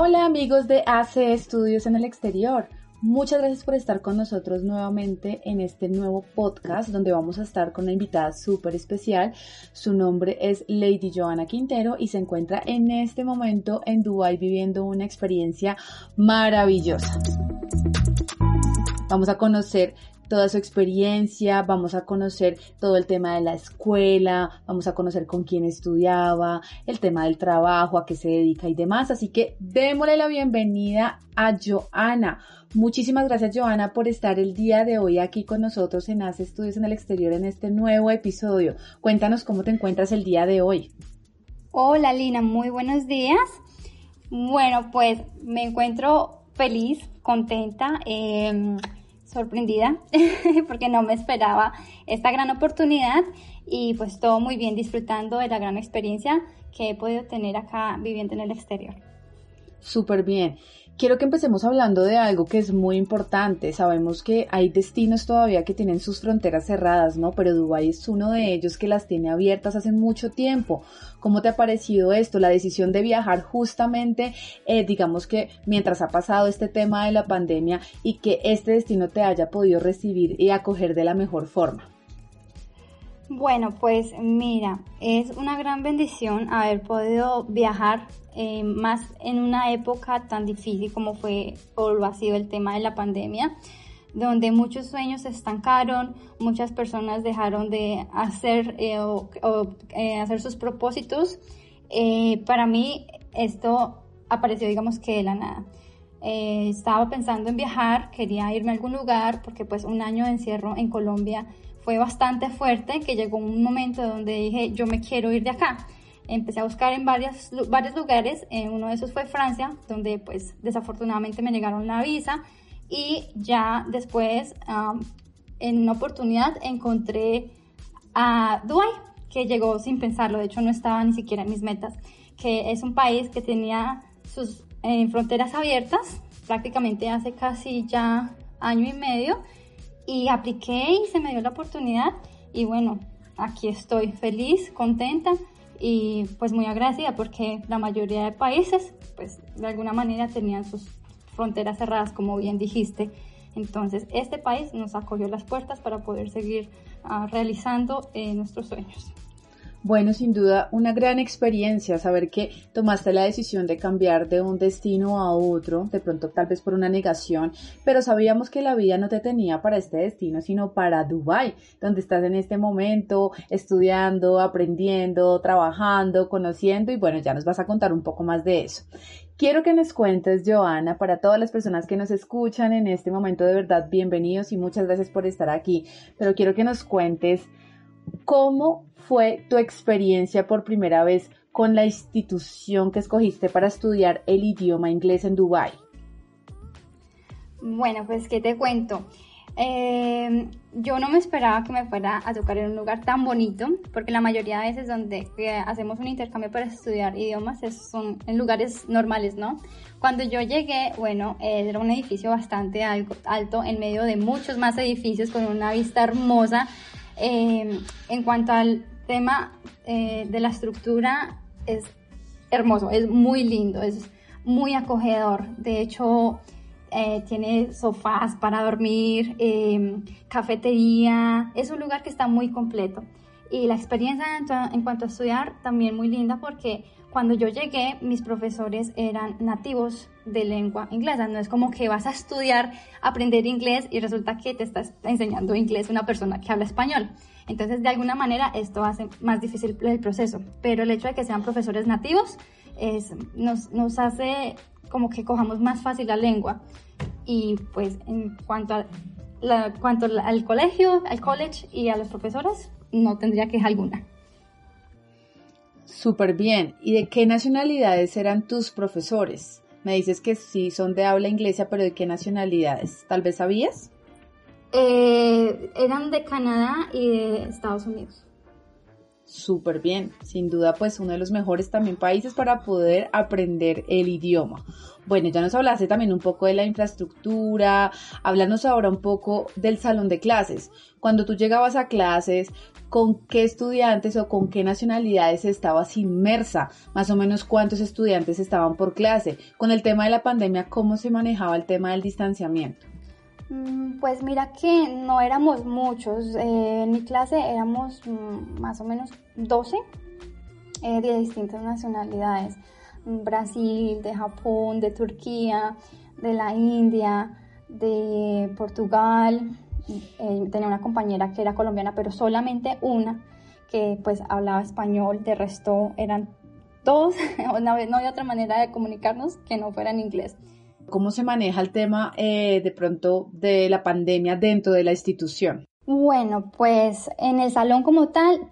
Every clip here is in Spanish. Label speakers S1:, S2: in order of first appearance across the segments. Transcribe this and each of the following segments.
S1: Hola amigos de AC Estudios en el Exterior. Muchas gracias por estar con nosotros nuevamente en este nuevo podcast donde vamos a estar con una invitada súper especial. Su nombre es Lady Joana Quintero y se encuentra en este momento en Dubai viviendo una experiencia maravillosa. Vamos a conocer toda su experiencia, vamos a conocer todo el tema de la escuela, vamos a conocer con quién estudiaba, el tema del trabajo, a qué se dedica y demás. Así que démosle la bienvenida a Joana. Muchísimas gracias Joana por estar el día de hoy aquí con nosotros en Hace Estudios en el Exterior en este nuevo episodio. Cuéntanos cómo te encuentras el día de hoy.
S2: Hola Lina, muy buenos días. Bueno, pues me encuentro feliz, contenta. Eh, sorprendida porque no me esperaba esta gran oportunidad y pues todo muy bien disfrutando de la gran experiencia que he podido tener acá viviendo en el exterior.
S1: Súper bien. Quiero que empecemos hablando de algo que es muy importante. Sabemos que hay destinos todavía que tienen sus fronteras cerradas, ¿no? Pero Dubái es uno de ellos que las tiene abiertas hace mucho tiempo. ¿Cómo te ha parecido esto? La decisión de viajar justamente, eh, digamos que mientras ha pasado este tema de la pandemia y que este destino te haya podido recibir y acoger de la mejor forma.
S2: Bueno, pues mira, es una gran bendición haber podido viajar eh, más en una época tan difícil como fue o lo ha sido el tema de la pandemia, donde muchos sueños se estancaron, muchas personas dejaron de hacer, eh, o, eh, hacer sus propósitos. para mí esto apareció digamos que de la nada. estaba pensando en viajar, quería irme a algún lugar porque pues un año de encierro en Colombia fue bastante fuerte que llegó un momento donde dije, yo me quiero ir de acá. Empecé a buscar en varios, varios lugares, en uno de esos fue Francia, donde pues desafortunadamente me negaron la visa. Y ya después en una oportunidad encontré a Dubai, que llegó sin pensarlo, de hecho no estaba ni siquiera en mis metas, que es un país que tenía sus eh, fronteras abiertas prácticamente hace casi ya año y medio. Y apliqué y se me dio la oportunidad. Y bueno, aquí estoy feliz, contenta y pues muy agradecida porque la mayoría de países pues de alguna manera tenían sus fronteras cerradas como bien dijiste. Entonces este país nos acogió las puertas para poder seguir ah, realizando eh, nuestros sueños.
S1: Bueno, sin duda, una gran experiencia saber que tomaste la decisión de cambiar de un destino a otro, de pronto tal vez por una negación, pero sabíamos que la vida no te tenía para este destino, sino para Dubai, donde estás en este momento estudiando, aprendiendo, trabajando, conociendo y bueno, ya nos vas a contar un poco más de eso. Quiero que nos cuentes, Joana, para todas las personas que nos escuchan en este momento, de verdad, bienvenidos y muchas gracias por estar aquí, pero quiero que nos cuentes ¿Cómo fue tu experiencia por primera vez con la institución que escogiste para estudiar el idioma inglés en Dubai?
S2: Bueno, pues qué te cuento. Em, yo no me esperaba que me fuera a tocar en un lugar tan bonito, porque la mayoría de veces donde hacemos un intercambio para estudiar idiomas son en lugares normales, ¿no? Cuando yo llegué, bueno, era un edificio bastante alto, en medio de muchos más edificios con una vista hermosa eh, en cuanto al tema eh, de la estructura, es hermoso, es muy lindo, es muy acogedor. De hecho, eh, tiene sofás para dormir, cafetería, es un lugar que está muy completo. Y la experiencia en, cuanto a estudiar también muy linda porque cuando yo llegué mis profesores eran nativos de lengua inglesa. No es como que vas a estudiar, aprender inglés y resulta que te estás enseñando inglés una persona que habla español. Entonces, de alguna manera, esto hace más difícil el proceso. Pero el hecho de que sean profesores nativos es, nos, nos hace como que cojamos más fácil la lengua. Y pues en cuanto, a la, cuanto al colegio, al college y a los profesores, no tendría queja alguna.
S1: Súper bien. ¿Y de qué nacionalidades eran tus profesores? Me dices que sí son de habla inglesa, pero ¿de qué nacionalidades? ¿Tal vez sabías?
S2: Eh, eran de Canadá y de Estados Unidos.
S1: Súper bien, sin duda pues uno de los mejores también países para poder aprender el idioma. Bueno, ya nos hablaste también un poco de la infraestructura, háblanos ahora un poco del salón de clases. Cuando tú llegabas a clases, ¿con qué estudiantes o con qué nacionalidades estabas inmersa? Más o menos cuántos estudiantes estaban por clase. Con el tema de la pandemia, ¿cómo se manejaba el tema del distanciamiento?
S2: Mm, pues mira que no éramos muchos. Eh, en mi clase éramos mm, más o menos 12 eh, de distintas nacionalidades. Brasil, de Japón, de Turquía, de la India, de Portugal. Eh, tenía una compañera que era colombiana, pero solamente una que pues hablaba español, de resto eran todos, no había otra manera de comunicarnos que no fuera en inglés.
S1: ¿Cómo se maneja el tema eh, de pronto de la pandemia dentro de la institución?
S2: Bueno, pues en el salón como tal,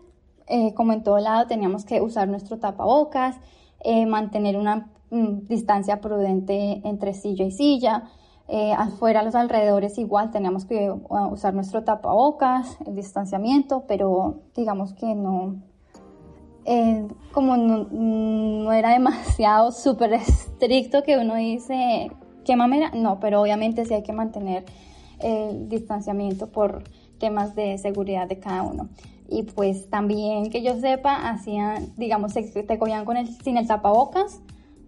S2: eh, como en todo lado, teníamos que usar nuestro tapabocas, eh, mantener una mm, distancia prudente entre silla y silla. Afuera, a los alrededores, igual teníamos que usar nuestro tapabocas, el distanciamiento, pero digamos que no, como no, no, era demasiado súper estricto que uno dice, qué mamera, no, pero obviamente sí hay que mantener el distanciamiento por temas de seguridad de cada uno. Y pues también que yo sepa, hacían, digamos, te cogían con el, sin el tapabocas,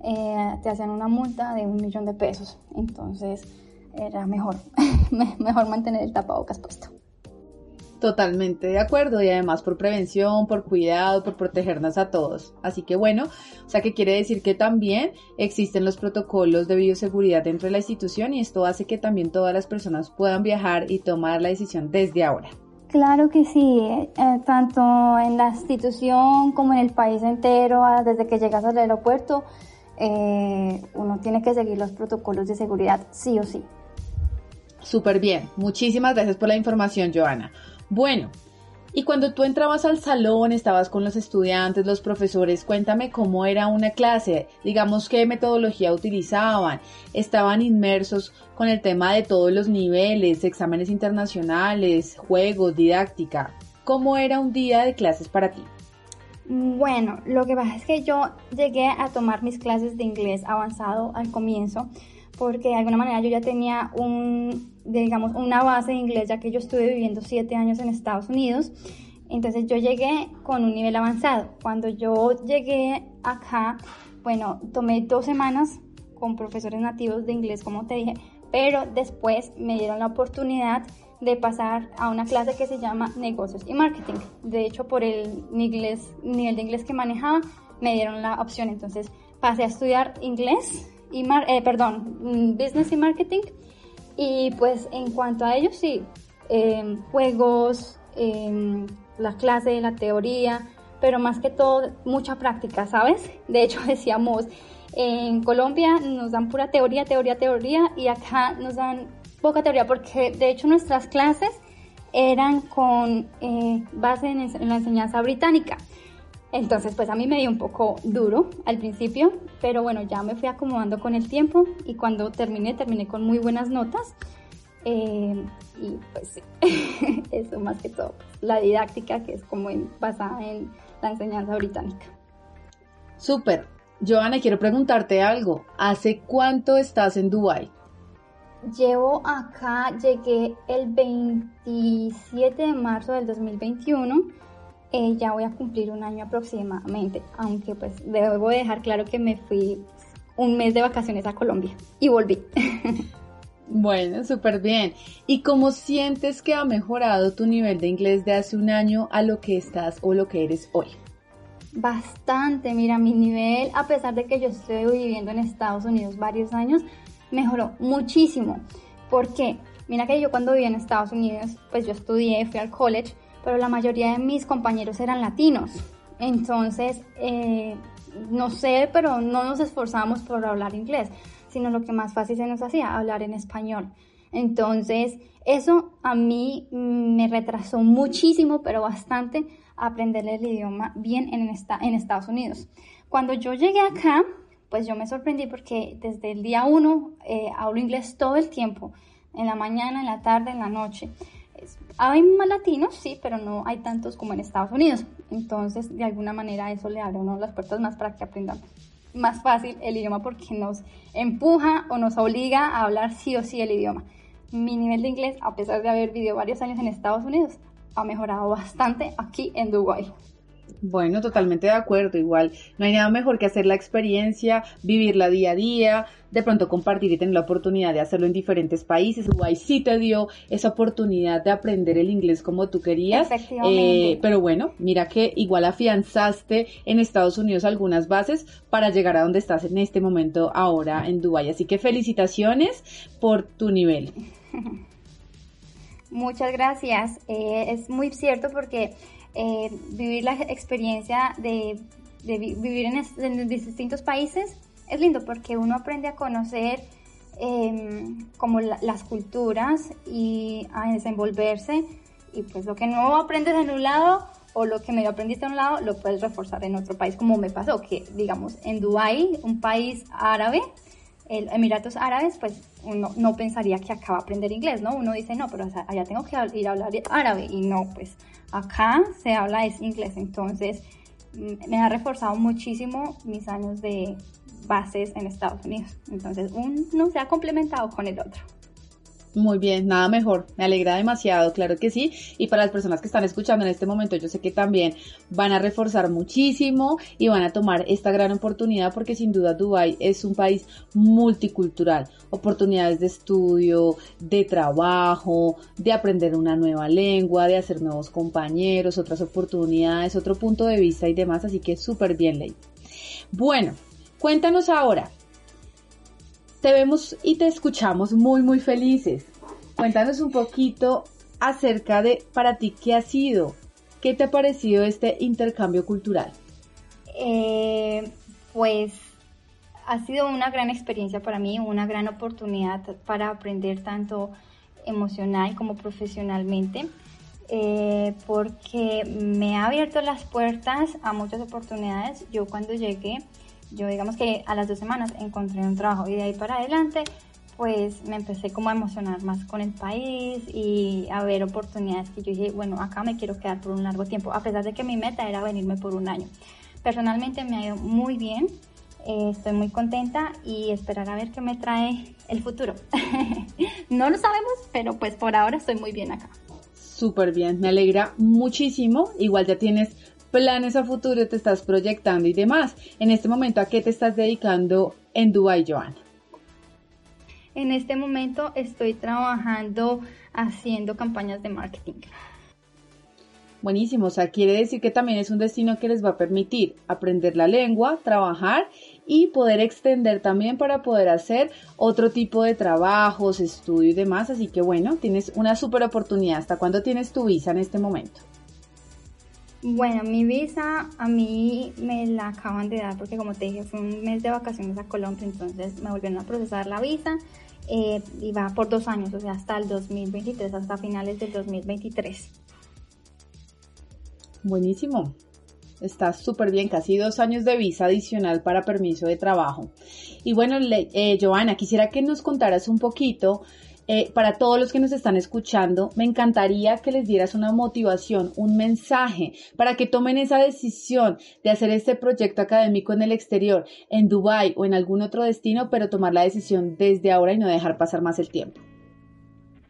S2: eh, te hacían una multa de un millón de pesos. Entonces era mejor, mejor mantener el tapabocas puesto.
S1: Totalmente de acuerdo y además por prevención, por cuidado, por protegernos a todos. Así que bueno, o sea que quiere decir que también existen los protocolos de bioseguridad dentro de la institución y esto hace que también todas las personas puedan viajar y tomar la decisión desde ahora.
S2: Claro que sí, eh, tanto en la institución como en el país entero, ah, desde que llegas al aeropuerto, eh, uno tiene que seguir los protocolos de seguridad sí o sí.
S1: Súper bien, muchísimas gracias por la información, Joana. Bueno, y cuando tú entrabas al salón, estabas con los estudiantes, los profesores, cuéntame cómo era una clase, digamos qué metodología utilizaban, estaban inmersos con el tema de todos los niveles, exámenes internacionales, juegos, didáctica. ¿Cómo era un día de clases para ti?
S2: Bueno, lo que pasa es que yo llegué a tomar mis clases de inglés avanzado al comienzo porque de alguna manera yo ya tenía un, digamos, una base de inglés, ya que yo estuve viviendo siete años en Estados Unidos. Entonces yo llegué con un nivel avanzado. Cuando yo llegué acá, bueno, tomé dos semanas con profesores nativos de inglés, como te dije, pero después me dieron la oportunidad de pasar a una clase que se llama negocios y marketing. De hecho, por el inglés, nivel de inglés que manejaba, me dieron la opción. Entonces pasé a estudiar inglés y eh, perdón, mm, business y marketing. Y pues en cuanto a ellos, sí, em, juegos, eh, la clase, la teoría, pero más que todo mucha práctica, ¿sabes? De hecho decíamos, en Colombia nos dan pura teoría, teoría, teoría y acá nos dan poca teoría porque de hecho nuestras clases eran con eh, base en la enseñanza británica. Entonces, pues a mí me dio un poco duro al principio, pero bueno, ya me fui acomodando con el tiempo y cuando terminé, terminé con muy buenas notas. Eh, y pues sí, eso más que todo, la didáctica que es como basada en la enseñanza británica.
S1: Súper. Joana, quiero preguntarte algo. ¿Hace cuánto estás en Dubai?
S2: Llevo acá, llegué el 27 de marzo del 2021 eh, ya voy a cumplir un año aproximadamente, aunque pues debo dejar claro que me fui un mes de vacaciones a Colombia y volví.
S1: Bueno, súper bien. ¿Y cómo sientes que ha mejorado tu nivel de inglés de hace un año a lo que estás o lo que eres hoy?
S2: Bastante, mira, mi nivel, a pesar de que yo estoy viviendo en Estados Unidos varios años, mejoró muchísimo. ¿Por qué? Mira que yo cuando viví en Estados Unidos, pues yo estudié, fui al college pero la mayoría de mis compañeros eran latinos. Entonces, eh, no sé, pero no nos esforzamos por hablar inglés, sino lo que más fácil se nos hacía, hablar en español. Entonces, eso a mí me retrasó muchísimo, pero bastante, aprender el idioma bien en, esta, en Estados Unidos. Cuando yo llegué acá, pues yo me sorprendí porque desde el día uno eh, hablo inglés todo el tiempo, en la mañana, en la tarde, en la noche. Hay más latinos, sí, pero no hay tantos como en Estados Unidos. Entonces, de alguna manera eso le abre a uno las puertas más para que aprendamos más fácil el idioma porque nos empuja o nos obliga a hablar sí o sí el idioma. Mi nivel de inglés, a pesar de haber vivido varios años en Estados Unidos, ha mejorado bastante aquí en Dubái.
S1: Bueno, totalmente de acuerdo. Igual, no hay nada mejor que hacer la experiencia, vivirla día a día, de pronto compartir y tener la oportunidad de hacerlo en diferentes países. Uruguay sí te dio esa oportunidad de aprender el inglés como tú querías. Eh, pero bueno, mira que igual afianzaste en Estados Unidos algunas bases para llegar a donde estás en este momento ahora en Dubái. Así que felicitaciones por tu nivel.
S2: Muchas gracias. Eh, es muy cierto porque eh, vivir la experiencia de, vivir en, distintos países es lindo porque uno aprende a conocer em, como las culturas y a desenvolverse y pues lo que no aprendes en un lado o lo que medio aprendiste en un lado lo puedes reforzar en otro país como me pasó que digamos en Dubái un país árabe el Emiratos Árabes, pues uno no pensaría que acaba de aprender inglés, ¿no? Uno dice, no, pero allá tengo que ir a hablar árabe y no, pues acá se habla es inglés, entonces mm, me ha reforzado muchísimo mis años de bases en Estados Unidos, entonces uno se ha complementado con el otro.
S1: Muy bien, nada mejor. Me alegra demasiado, claro que sí. Y para las personas que están escuchando en este momento, yo sé que también van a reforzar muchísimo y van a tomar esta gran oportunidad porque sin duda Dubai es un país multicultural. Oportunidades de estudio, de trabajo, de aprender una nueva lengua, de hacer nuevos compañeros, otras oportunidades, otro punto de vista y demás. Así que súper bien, Ley. Bueno, cuéntanos ahora, te vemos y te escuchamos muy, muy felices. Cuéntanos un poquito acerca de para ti qué ha sido, qué te ha parecido este intercambio cultural.
S2: Eh, pues ha sido una gran experiencia para mí, una gran oportunidad para aprender tanto emocional como profesionalmente, eh, porque me ha abierto las puertas a muchas oportunidades. Yo cuando llegué yo digamos que a las dos semanas encontré un trabajo y de ahí para adelante pues me empecé como a emocionar más con el país y a ver oportunidades que yo dije, bueno, acá me quiero quedar por un largo tiempo, a pesar de que mi meta era venirme por un año. Personalmente me ha ido muy bien, eh, estoy muy contenta y esperar a ver qué me trae el futuro. no lo sabemos, pero pues por ahora estoy muy bien acá.
S1: Súper bien, me alegra muchísimo. Igual ya tienes planes a futuro te estás proyectando y demás. En este momento, ¿a qué te estás dedicando en Dubai, Joana?
S2: En este momento estoy trabajando haciendo campañas de marketing.
S1: Buenísimo, o sea, quiere decir que también es un destino que les va a permitir aprender la lengua, trabajar y poder extender también para poder hacer otro tipo de trabajos, estudio y demás. Así que bueno, tienes una super oportunidad. ¿Hasta cuándo tienes tu visa en este momento?
S2: Bueno, mi visa a mí me la acaban de dar porque como te dije fue un mes de vacaciones a Colombia, entonces me volvieron a procesar la visa eh, y va por dos años, o sea, hasta el 2023, hasta finales del 2023.
S1: Buenísimo. Está súper bien, casi dos años de visa adicional para permiso de trabajo. Y bueno, eh, Joana, quisiera que nos contaras un poquito eh, para todos los que nos están escuchando, me encantaría que les dieras una motivación, un mensaje para que tomen esa decisión de hacer este proyecto académico en el exterior, en Dubai o en algún otro destino, pero tomar la decisión desde ahora y no dejar pasar más el tiempo.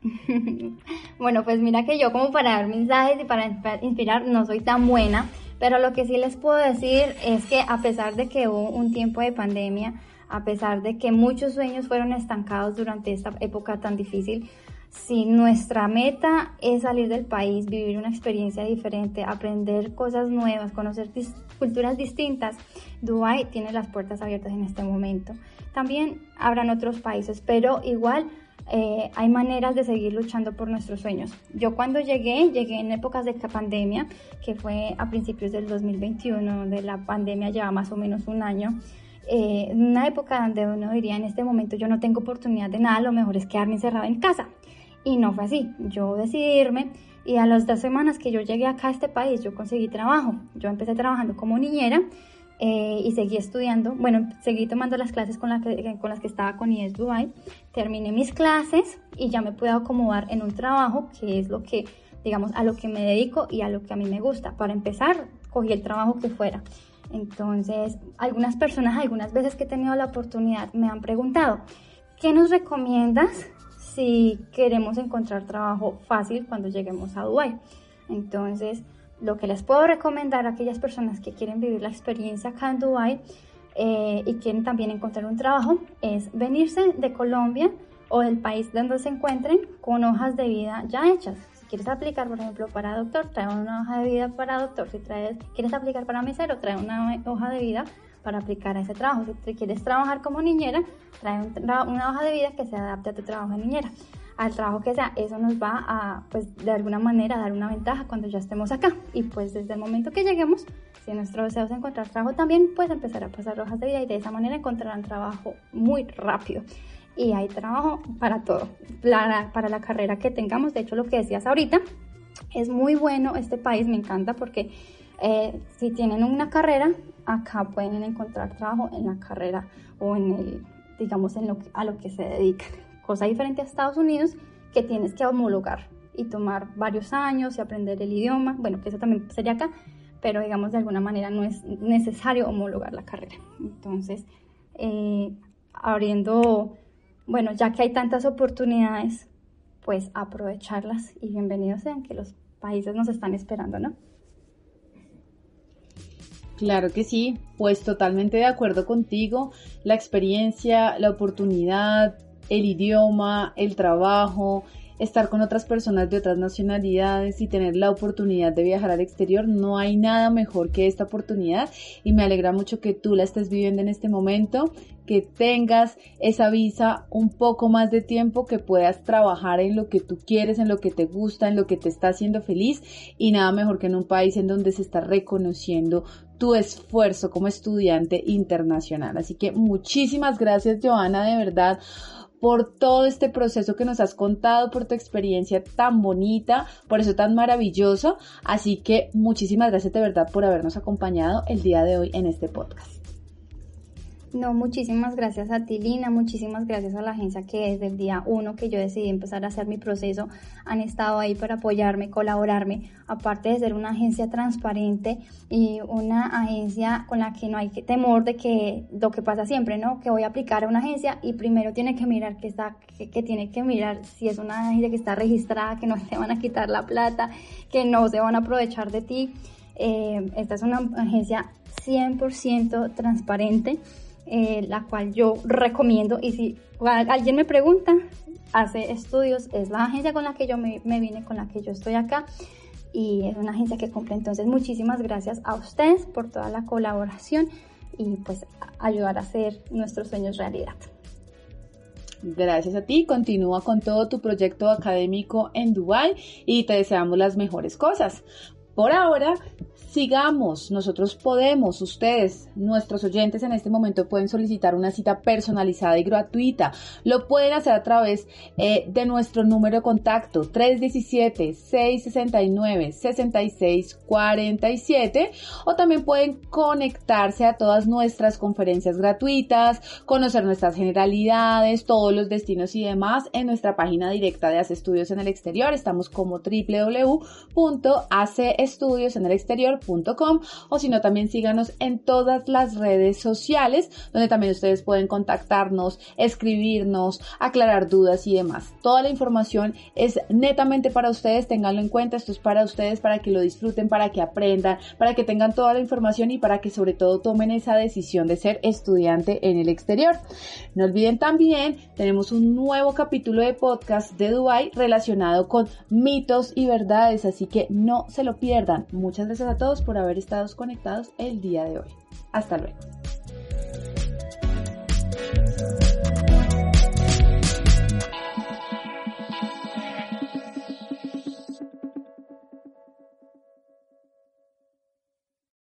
S2: bueno, pues mira que yo como para dar mensajes y para inspirar no soy tan buena, pero lo que sí les puedo decir es que a pesar de que hubo un tiempo de pandemia, a pesar de que muchos sueños fueron estancados durante esta época tan difícil, si nuestra meta es salir del país, vivir una experiencia diferente, aprender cosas nuevas, conocer culturas distintas, Dubai tiene las puertas abiertas en este momento. También habrán otros países, pero igual eh, hay maneras de seguir luchando por nuestros sueños. Yo cuando llegué, llegué en épocas de pandemia, que fue a principios del 2021, donde la pandemia lleva más o menos un año eh, una época donde uno diría en este momento yo no tengo oportunidad de nada, lo mejor es quedarme encerrado en casa. Y no fue así. Yo decidí irme y a las dos semanas que yo llegué acá a este país yo conseguí trabajo. Yo empecé trabajando como niñera eh, y seguí estudiando. Bueno, seguí tomando las clases con, que, con las que estaba con IES Dubai. Terminé mis clases y ya me pude acomodar en un trabajo que es lo que, digamos, a lo que me dedico y a lo que a mí me gusta. Para empezar, cogí el trabajo que fuera. Entonces, algunas personas, algunas veces que he tenido la oportunidad, me han preguntado, ¿qué nos recomiendas si queremos encontrar trabajo fácil cuando lleguemos a Dubai? Entonces, lo que les puedo recomendar a aquellas personas que quieren vivir la experiencia acá en Dubai eh, y quieren también encontrar un trabajo es venirse de Colombia o del país donde se encuentren con hojas de vida ya hechas. Quieres aplicar, por ejemplo, para doctor, trae una hoja de vida para doctor. Si traes, quieres aplicar para mesero, trae una hoja de vida para aplicar a ese trabajo. Si quieres trabajar como niñera, trae una hoja de vida que se adapte a tu trabajo de niñera al trabajo que sea, eso nos va a, pues, de alguna manera dar una ventaja cuando ya estemos acá. Y pues desde el momento que lleguemos, si nuestro deseo es encontrar trabajo también, pues empezar a pasar hojas de vida y de esa manera encontrarán trabajo muy rápido. Y hay trabajo para todo, para, para la carrera que tengamos. De hecho, lo que decías ahorita, es muy bueno este país, me encanta porque eh, si tienen una carrera, acá pueden encontrar trabajo en la carrera o en el, digamos, en lo, a lo que se dedican cosa diferente a Estados Unidos que tienes que homologar y tomar varios años y aprender el idioma, bueno, que eso también sería acá, pero digamos de alguna manera no es necesario homologar la carrera. Entonces, eh, abriendo, bueno, ya que hay tantas oportunidades, pues aprovecharlas y bienvenidos sean que los países nos están esperando, ¿no?
S1: Claro que sí, pues totalmente de acuerdo contigo. La experiencia, la oportunidad, el idioma, el trabajo, estar con otras personas de otras nacionalidades y tener la oportunidad de viajar al exterior, no hay nada mejor que esta oportunidad y me alegra mucho que tú la estés viviendo en este momento, que tengas esa visa un poco más de tiempo, que puedas trabajar en lo que tú quieres, en lo que te gusta, en lo que te está haciendo feliz y nada mejor que en un país en donde se está reconociendo tu esfuerzo como estudiante internacional. Así que muchísimas gracias Joana, de verdad por todo este proceso que nos has contado, por tu experiencia tan bonita, por eso tan maravilloso. Así que muchísimas gracias de verdad por habernos acompañado el día de hoy en este podcast.
S2: No, muchísimas gracias a ti, Lina, muchísimas gracias a la agencia que desde el día uno que yo decidí empezar a hacer mi proceso han estado ahí para apoyarme, colaborarme, aparte de ser una agencia transparente y una agencia con la que no hay temor de que lo que pasa siempre, ¿no? Que voy a aplicar a una agencia y primero tiene que mirar que está, que, tiene que mirar si es una agencia que está registrada, que no te van a quitar la plata, que no se van a aprovechar de ti. Eh, esta es una agencia 100% transparente eh, la cual yo recomiendo y si alguien me pregunta, hace estudios, es la agencia con la que yo me, vine, con la que yo estoy acá y es una agencia que cumple. Entonces, muchísimas gracias a ustedes por toda la colaboración y pues ayudar a hacer nuestros sueños realidad.
S1: Gracias a ti, continúa con todo tu proyecto académico en Dubai y te deseamos las mejores cosas. Por ahora, sigamos, nosotros podemos, ustedes, nuestros oyentes en este momento pueden solicitar una cita personalizada y gratuita. Lo pueden hacer a través eh, de nuestro número de contacto 317-669-6647 o también pueden conectarse a todas nuestras conferencias gratuitas, conocer nuestras generalidades, todos los destinos y demás en nuestra página directa de Hace Estudios en el Exterior. Estamos como www.acestudios exterior o si no también síganos en todas las redes sociales donde también ustedes pueden contactarnos, escribirnos, aclarar dudas y demás. Toda la información es netamente para ustedes, ténganlo en cuenta, esto es para ustedes, para que lo disfruten, para que aprendan, para que tengan toda la información y para que sobre todo tomen esa decisión de ser estudiante en el exterior. No olviden también, tenemos un nuevo capítulo de podcast de Dubai relacionado con mitos y verdades, así que no se lo pierdan. Muchas gracias a por haber estado conectados el día de hoy. Hasta luego.